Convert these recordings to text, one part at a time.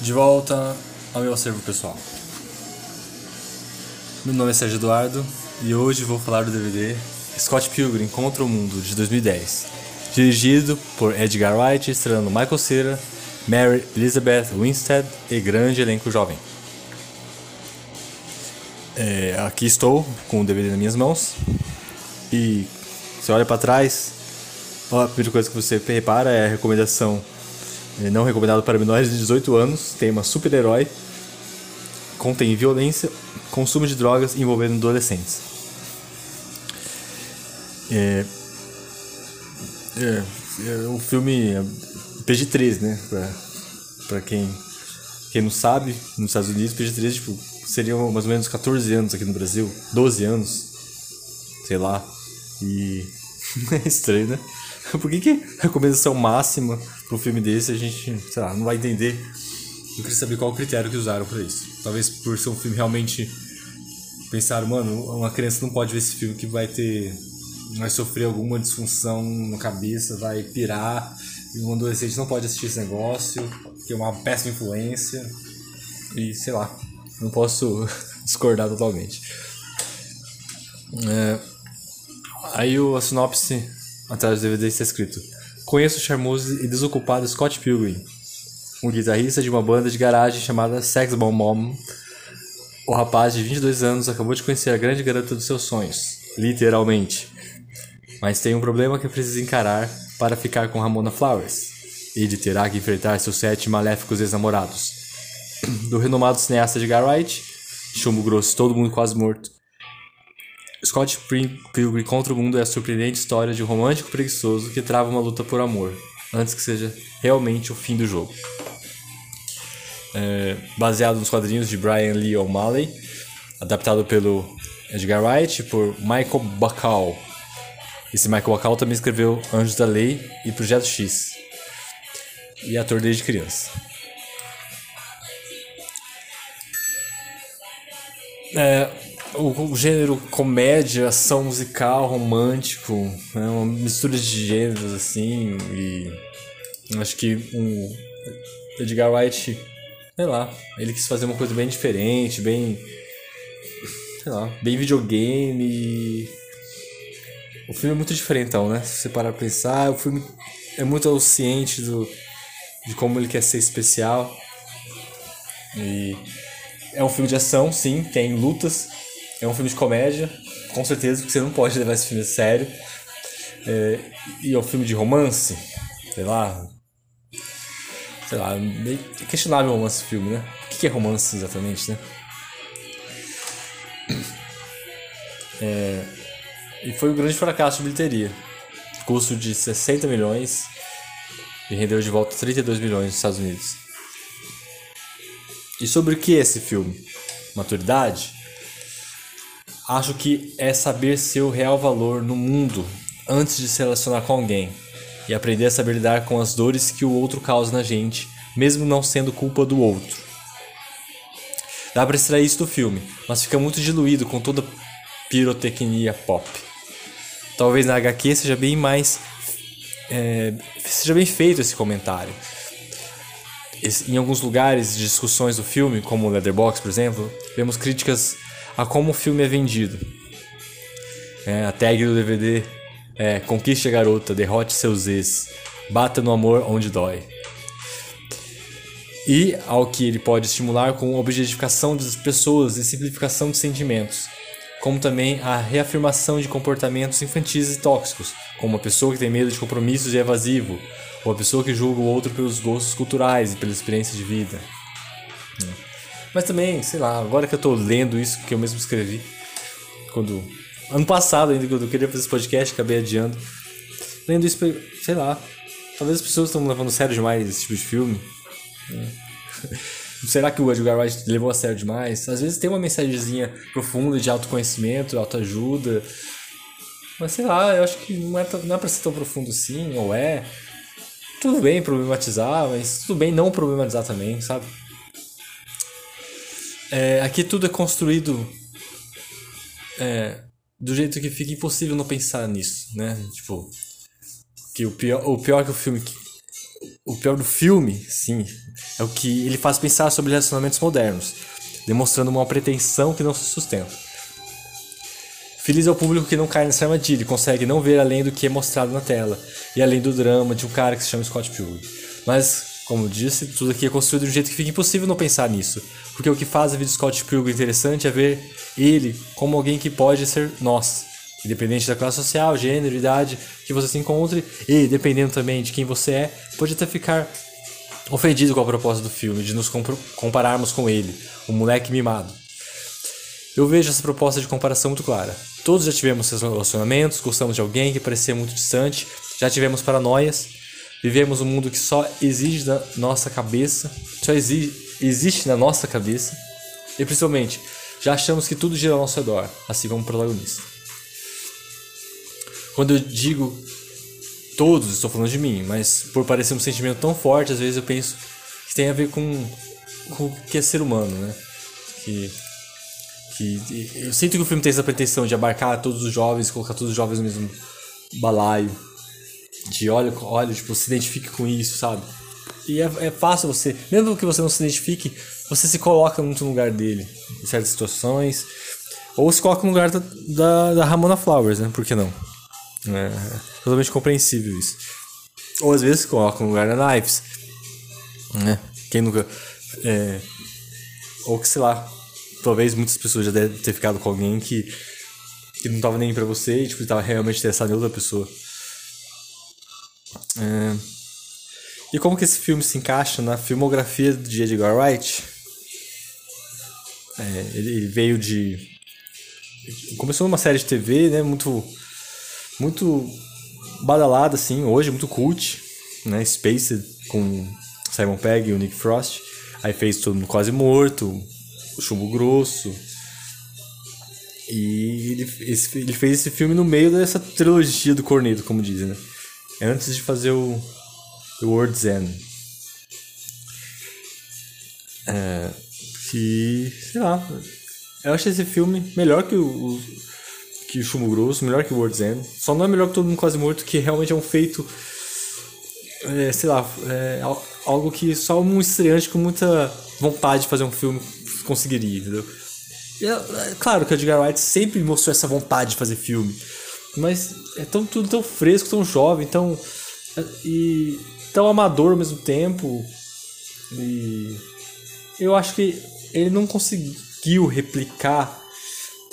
De volta ao meu acervo pessoal. Meu nome é Sérgio Eduardo e hoje vou falar do DVD Scott Pilgrim Contra o Mundo de 2010, dirigido por Edgar Wright, estrelando Michael Cera, Mary Elizabeth Winstead e grande elenco jovem. É, aqui estou com o DVD nas minhas mãos e você olha para trás, a primeira coisa que você repara é a recomendação não recomendado para menores de 18 anos, tema super-herói, contém violência, consumo de drogas envolvendo adolescentes. É, é, é o filme é PG-13, né? Pra, quem, quem não sabe, nos Estados Unidos, PG-13 tipo, mais ou menos 14 anos aqui no Brasil, 12 anos, sei lá. E é estranho, né? Por que, que a recomendação máxima para um filme desse a gente, sei lá, não vai entender? Eu queria saber qual o critério que usaram para isso. Talvez por ser um filme realmente. Pensaram, mano, uma criança não pode ver esse filme que vai ter. vai sofrer alguma disfunção na cabeça, vai pirar. E um adolescente não pode assistir esse negócio, que é uma péssima influência. E sei lá, não posso discordar totalmente. É, aí a sinopse atrás do DVD está escrito: Conheço o charmoso e desocupado Scott Pilgrim, um guitarrista de uma banda de garagem chamada Sex Bomb Mom. O rapaz de 22 anos acabou de conhecer a grande garota dos seus sonhos, literalmente. Mas tem um problema que precisa encarar para ficar com Ramona Flowers. Ele terá que enfrentar seus sete maléficos ex-namorados. Do renomado cineasta de Wright, chumbo grosso, todo mundo quase morto, Scott Pilgrim contra o Mundo é a surpreendente história de um romântico preguiçoso que trava uma luta por amor, antes que seja realmente o fim do jogo. É, baseado nos quadrinhos de Brian Lee O'Malley, adaptado pelo Edgar Wright por Michael Bacall. Esse Michael Bacall também escreveu Anjos da Lei e Projeto X. E é ator desde criança. É, o, o, gênero comédia, ação musical, romântico, né? uma mistura de gêneros assim, e acho que um Edgar Wright, sei lá, ele quis fazer uma coisa bem diferente, bem sei lá, bem videogame. O filme é muito diferentão, né? Se você parar pra pensar, o filme é muito ciente do, de como ele quer ser especial. E é um filme de ação, sim, tem lutas, é um filme de comédia, com certeza, porque você não pode levar esse filme a sério. É, e é um filme de romance, sei lá. Sei lá, meio questionável romance filme, né? O que é romance exatamente, né? É, e foi um grande fracasso de bilheteria. Custo de 60 milhões e rendeu de volta 32 milhões nos Estados Unidos. E sobre o que é esse filme? Maturidade? Acho que é saber seu real valor no mundo antes de se relacionar com alguém e aprender a saber lidar com as dores que o outro causa na gente, mesmo não sendo culpa do outro. Dá pra extrair isso do filme, mas fica muito diluído com toda pirotecnia pop. Talvez na HQ seja bem mais. É, seja bem feito esse comentário. Em alguns lugares de discussões do filme, como Leatherbox, por exemplo, vemos críticas a como o filme é vendido. É, a tag do DVD é Conquiste a garota, derrote seus ex, bata no amor onde dói. E ao que ele pode estimular com objetificação das pessoas e simplificação de sentimentos, como também a reafirmação de comportamentos infantis e tóxicos, como a pessoa que tem medo de compromissos e é evasivo, ou a pessoa que julga o outro pelos gostos culturais e pela experiência de vida. Mas também, sei lá, agora que eu tô lendo isso que eu mesmo escrevi, quando. Ano passado, ainda, quando eu queria fazer esse podcast, acabei adiando. Lendo isso, sei lá. Talvez as pessoas estão levando sério demais esse tipo de filme. Né? Será que o Edgar Wright levou a sério demais? Às vezes tem uma mensagenzinha profunda de autoconhecimento, autoajuda. Mas sei lá, eu acho que não é, não é pra ser tão profundo assim, ou é. Tudo bem problematizar, mas tudo bem não problematizar também, sabe? É, aqui tudo é construído é, do jeito que fica impossível não pensar nisso, né? Tipo, que o pior, o pior que o filme o pior do filme, sim, é o que ele faz pensar sobre relacionamentos modernos, demonstrando uma pretensão que não se sustenta. Feliz é o público que não cai nessa armadilha e consegue não ver além do que é mostrado na tela e além do drama de um cara que se chama Scott Pilgrim. Mas, como disse, tudo aqui é construído de um jeito que fica impossível não pensar nisso, porque o que faz a vida de Scott Pilgrim interessante é ver ele como alguém que pode ser nós, Independente da classe social, gênero, idade que você se encontre, e dependendo também de quem você é, pode até ficar ofendido com a proposta do filme, de nos compararmos com ele, o moleque mimado. Eu vejo essa proposta de comparação muito clara. Todos já tivemos relacionamentos, gostamos de alguém que parecia muito distante, já tivemos paranoias, vivemos um mundo que só exige da nossa cabeça, só exige, existe na nossa cabeça, e principalmente, já achamos que tudo gira ao nosso redor, assim como o protagonista. Quando eu digo todos, estou falando de mim, mas por parecer um sentimento tão forte, às vezes eu penso que tem a ver com, com o que é ser humano, né? Que, que eu sinto que o filme tem essa pretensão de abarcar todos os jovens, colocar todos os jovens no mesmo balaio. De olha, olha, tipo, se identifique com isso, sabe? E é, é fácil você, mesmo que você não se identifique, você se coloca muito no lugar dele, em certas situações. Ou se coloca no lugar da, da, da Ramona Flowers, né? Por que não? É totalmente compreensível isso. Ou às vezes coloca no lugar da Knives. Né? Quem nunca. É, ou que sei lá. Talvez muitas pessoas já devem ter ficado com alguém que, que não tava nem pra você e tipo, tava realmente interessado em outra pessoa. É, e como que esse filme se encaixa na filmografia de Edgar Wright? É, ele, veio de. Começou numa série de TV, né? Muito muito badalada, assim, hoje, muito cult, né? Spaced com Simon Pegg e o Nick Frost. Aí fez Todo Mundo Quase Morto, O Chumbo Grosso. E ele, esse, ele fez esse filme no meio dessa trilogia do Corneto, como dizem, né? Antes de fazer o, o World's End. É, que, sei lá, eu acho esse filme melhor que o, o que Chumbo Grosso, melhor que World's End. Só não é melhor que Todo Mundo Quase Morto, que realmente é um feito. É, sei lá, é algo que só um estreante com muita vontade de fazer um filme conseguiria, entendeu? É, é, claro que o Edgar Wright sempre mostrou essa vontade de fazer filme, mas é tão, tudo tão fresco, tão jovem, tão. É, e tão amador ao mesmo tempo. E eu acho que ele não conseguiu replicar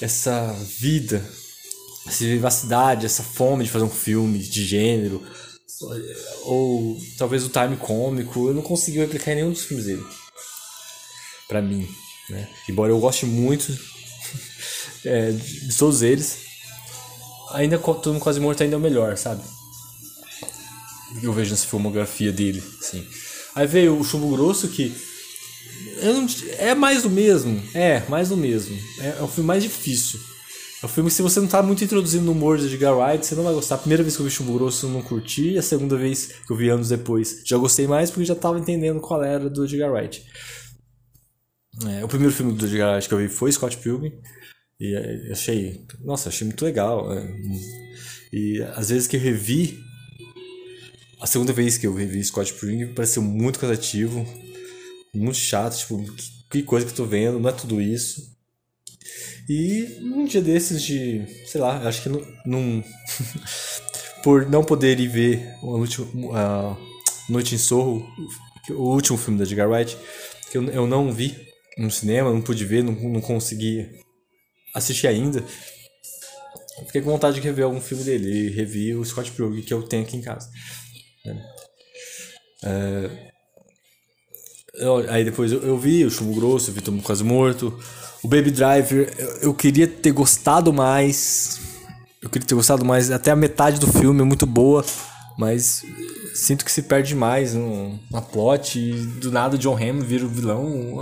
essa vida essa vivacidade, essa fome de fazer um filme de gênero, ou talvez o time cômico, eu não consegui replicar em nenhum dos filmes dele. Pra mim, né? Embora eu goste muito é, de todos eles, ainda Todo Mundo Quase Morto ainda é o melhor, sabe? Eu vejo nessa filmografia dele, assim. Aí veio o Chumbo Grosso, que não, é mais do mesmo. É, mais do mesmo. É, é o filme mais difícil. É um filme que se você não tá muito introduzido no humor de Edgar Wright, você não vai gostar. A primeira vez que eu vi Chumbo Grosso eu não curti, a segunda vez que eu vi anos depois já gostei mais porque já tava entendendo qual era do Edgar Wright. É, o primeiro filme do Edgar Wright que eu vi foi Scott Pilgrim e é, achei, nossa, achei muito legal. É, e às vezes que eu revi, a segunda vez que eu revi Scott Pilgrim pareceu muito cansativo, muito chato, tipo, que coisa que eu tô vendo, não é tudo isso. E um dia desses de, sei lá, acho que não por não poder ir ver a última, a Noite em Sorro, o último filme da Edgar Wright, que eu, eu não vi no cinema, não pude ver, não, não consegui assistir ainda. Fiquei com vontade de rever algum filme dele e revi o Scott Pilgrim que eu tenho aqui em casa. É, eu, aí depois eu, eu, vi o Chumbo Grosso, vi Mundo Quase Morto, o Baby Driver, eu, eu, queria ter gostado mais. Eu queria ter gostado mais. Até a metade do filme é muito boa, mas sinto que se perde mais no, na plot. E do nada o John Hamm vira o vilão.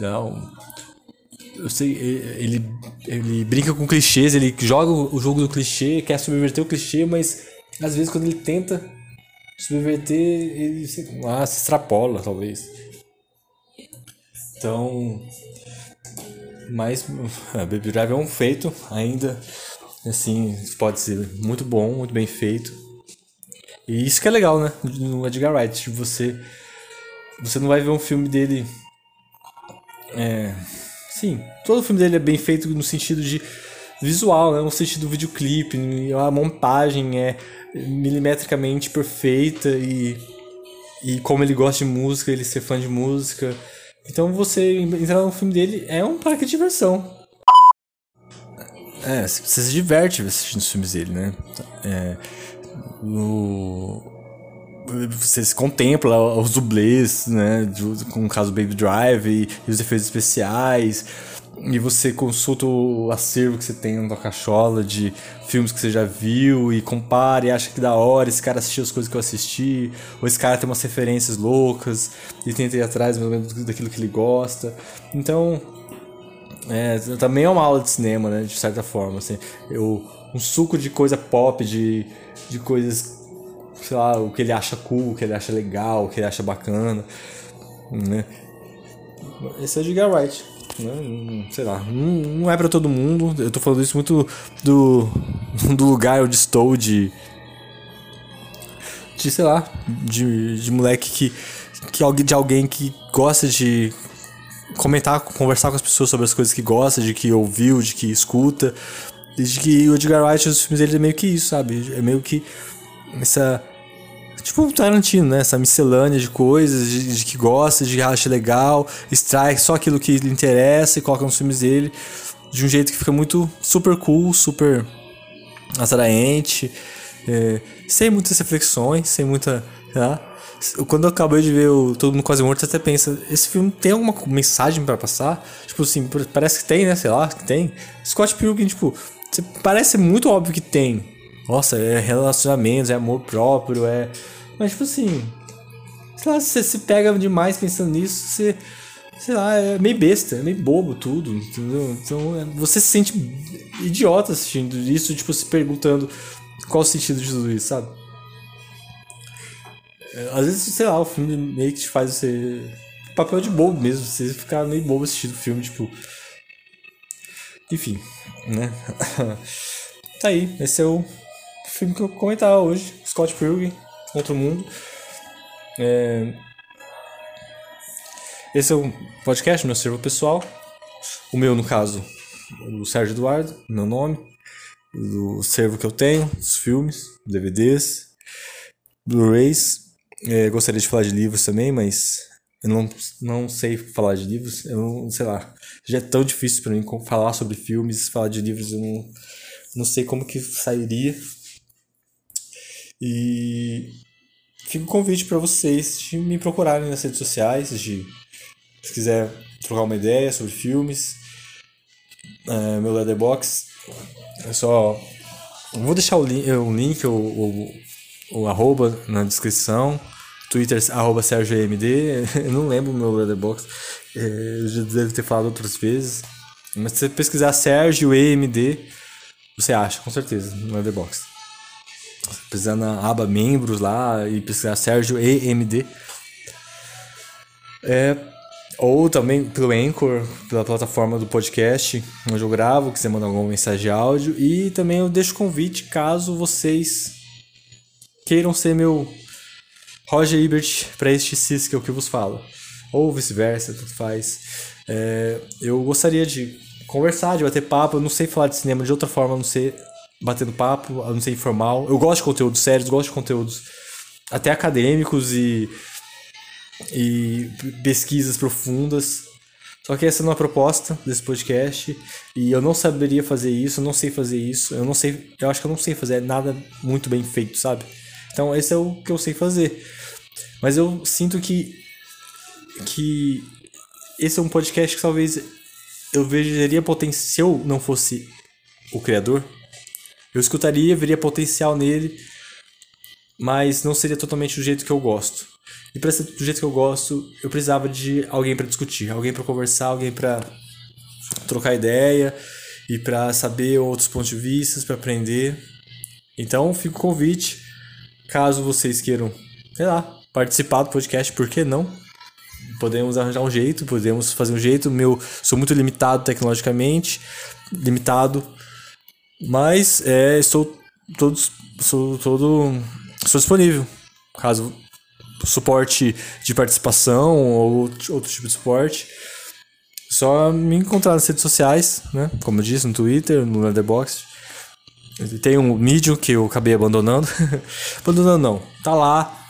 Não. Eu sei, ele, ele brinca com clichês, ele joga o jogo do clichê, quer subverter o clichê, mas às vezes quando ele tenta subverter, ele se, ah, se extrapola, talvez. Então, mas Baby Drive é um feito ainda. Assim, pode ser muito bom, muito bem feito. E isso que é legal, né? No Edgar Wright, você você não vai ver um filme dele é, sim, todo o filme dele é bem feito no sentido de visual, né? no sentido do videoclipe, a montagem é milimetricamente perfeita e, e como ele gosta de música, ele ser fã de música. Então você entrar no filme dele é um parque de diversão. É, você se diverte assistindo os filmes dele, né? É, no, você se contempla os dublês, né? Com o caso do Baby Drive e, e, os efeitos especiais. E você consulta o acervo que você tem na tua cachola de filmes que você já viu e compara e acha que da hora, esse cara assistiu as coisas que eu assisti, ou esse cara tem umas referências loucas e tenta ir atrás mais ou menos daquilo que ele gosta. Então, é, também é uma aula de cinema, né? De certa forma, assim. Eu, um suco de coisa pop, de, de coisas sei lá, o que ele acha cool, o que ele acha legal, o que ele acha bacana, né? Esse é o Edgar Wright, né? Sei lá, não, não é para todo mundo. Eu tô falando isso muito do, do lugar onde estou de de sei lá, de, de moleque que que de alguém que gosta de comentar, conversar com as pessoas sobre as coisas que gosta, de que ouviu, de que escuta. E de que o Edgar Wright, os filmes dele é meio que isso, sabe? É meio que essa Tipo o Tarantino, né? Essa miscelânea de coisas, de, de que gosta, de que acha legal, extrai só aquilo que lhe interessa e coloca nos filmes dele de um jeito que fica muito super cool, super atraente, é, sem muitas reflexões, sem muita. Tá? Quando eu acabei de ver o Todo Mundo Quase Morto, você até pensa, esse filme tem alguma mensagem para passar? Tipo assim, parece que tem, né? Sei lá, que tem. Scott Pilgrim, tipo, parece muito óbvio que tem. Nossa, é relacionamentos, é amor próprio, é mas, tipo assim. Sei lá, você se pega demais pensando nisso, você. Sei lá, é meio besta, é meio bobo tudo, entendeu? Então é, você se sente idiota assistindo isso, tipo, se perguntando qual o sentido de tudo isso, sabe? É, às vezes, sei lá, o filme meio que te faz você. Papel de bobo mesmo, você ficar meio bobo assistindo o filme, tipo. Enfim, né? tá aí, esse é o filme que eu comentar hoje, Scott Pilgrim contra o mundo. É... Esse é o podcast, meu servo pessoal. O meu, no caso, o Sérgio Eduardo, meu nome. Do servo que eu tenho, os filmes, DVDs, Blu-rays. É, gostaria de falar de livros também, mas eu não, não sei falar de livros. Eu não sei lá. Já é tão difícil para mim falar sobre filmes, falar de livros. Eu não, não sei como que sairia. E fica o convite para vocês de me procurarem nas redes sociais, de se quiser trocar uma ideia sobre filmes, é, meu Leatherbox, é só vou deixar o link, o, link o, o, o arroba na descrição. Twitter, arroba SérgioMD. Eu não lembro o meu Leatherbox. É, eu já devo ter falado outras vezes. Mas se você pesquisar Sérgio EMD, você acha, com certeza, no Leatherbox precisar na aba membros lá e pesquisar Sérgio EMD. É, ou também pelo Anchor, pela plataforma do podcast, onde eu gravo, quiser mandar alguma mensagem de áudio. E também eu deixo convite caso vocês queiram ser meu Roger Ebert para este CIS que é o que vos falo. Ou vice-versa, tudo faz. É, eu gostaria de conversar, de bater papo. Eu não sei falar de cinema de outra forma, a não ser batendo papo, a não ser informal. Eu gosto de conteúdos sérios, gosto de conteúdos até acadêmicos e, e pesquisas profundas. Só que essa não é a proposta desse podcast e eu não saberia fazer isso, eu não sei fazer isso, eu não sei, eu acho que eu não sei fazer nada muito bem feito, sabe? Então esse é o que eu sei fazer. Mas eu sinto que que esse é um podcast que talvez eu veria potencial não fosse o criador, eu escutaria, veria potencial nele, mas não seria totalmente do jeito que eu gosto. E para ser do jeito que eu gosto, eu precisava de alguém para discutir, alguém para conversar, alguém para trocar ideia e para saber outros pontos de vista, para aprender. Então, fica o convite, caso vocês queiram, sei lá, participar do podcast, por que não? Podemos arranjar um jeito, podemos fazer um jeito. Meu, sou muito limitado tecnologicamente, limitado mas é, estou todos sou todo estou disponível. Caso suporte de participação ou outro tipo de suporte, só me encontrar nas redes sociais, né? Como eu disse, no Twitter, no Letterboxd. Tem um Medium que eu acabei abandonando. abandonando não, tá lá.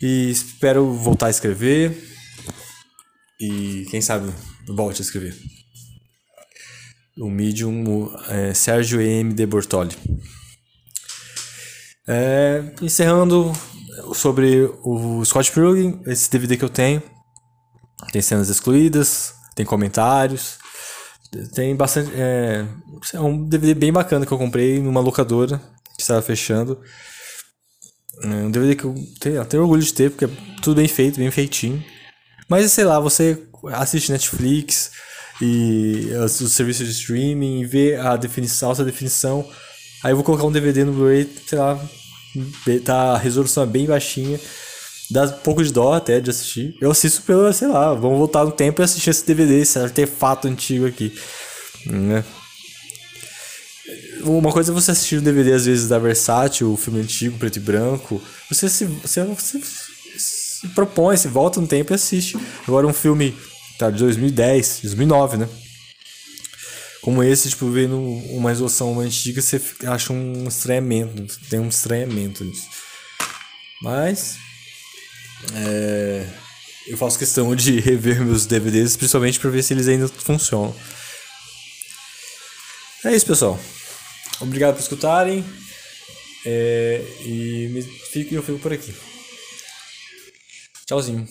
E espero voltar a escrever. E quem sabe volte a escrever. O Medium é Sérgio M. de Bortoli. É, encerrando sobre o Scott Pilgrim, esse DVD que eu tenho. Tem cenas excluídas, tem comentários. Tem bastante. É, é um DVD bem bacana que eu comprei numa locadora que estava fechando. É um DVD que eu tenho, tenho orgulho de ter, porque é tudo bem feito, bem feitinho. Mas sei lá, você assiste Netflix e os serviços de streaming, vê a definição, alta definição. Aí eu vou colocar um DVD no Blu-ray, sei lá, tá, a resolução é bem baixinha. Dá um pouco de dó até de assistir. Eu assisto pelo, sei lá, vamos voltar no tempo e assistir esse DVD, esse artefato antigo aqui. Né? Uma coisa é você assistir o DVD às vezes da Versátil, o filme antigo, preto e branco. Você se, você, você se propõe, se volta no tempo e assiste. Agora um filme tá, de 2010, 2009, né? Como esse, tipo, vendo uma resolução antiga, você acha um estranhamento, tem um estranhamento nisso. Mas é, eu faço questão de rever meus DVDs, principalmente para ver se eles ainda funcionam. É isso, pessoal. Obrigado por escutarem. É, e me, eu fico por aqui. Tchauzinho.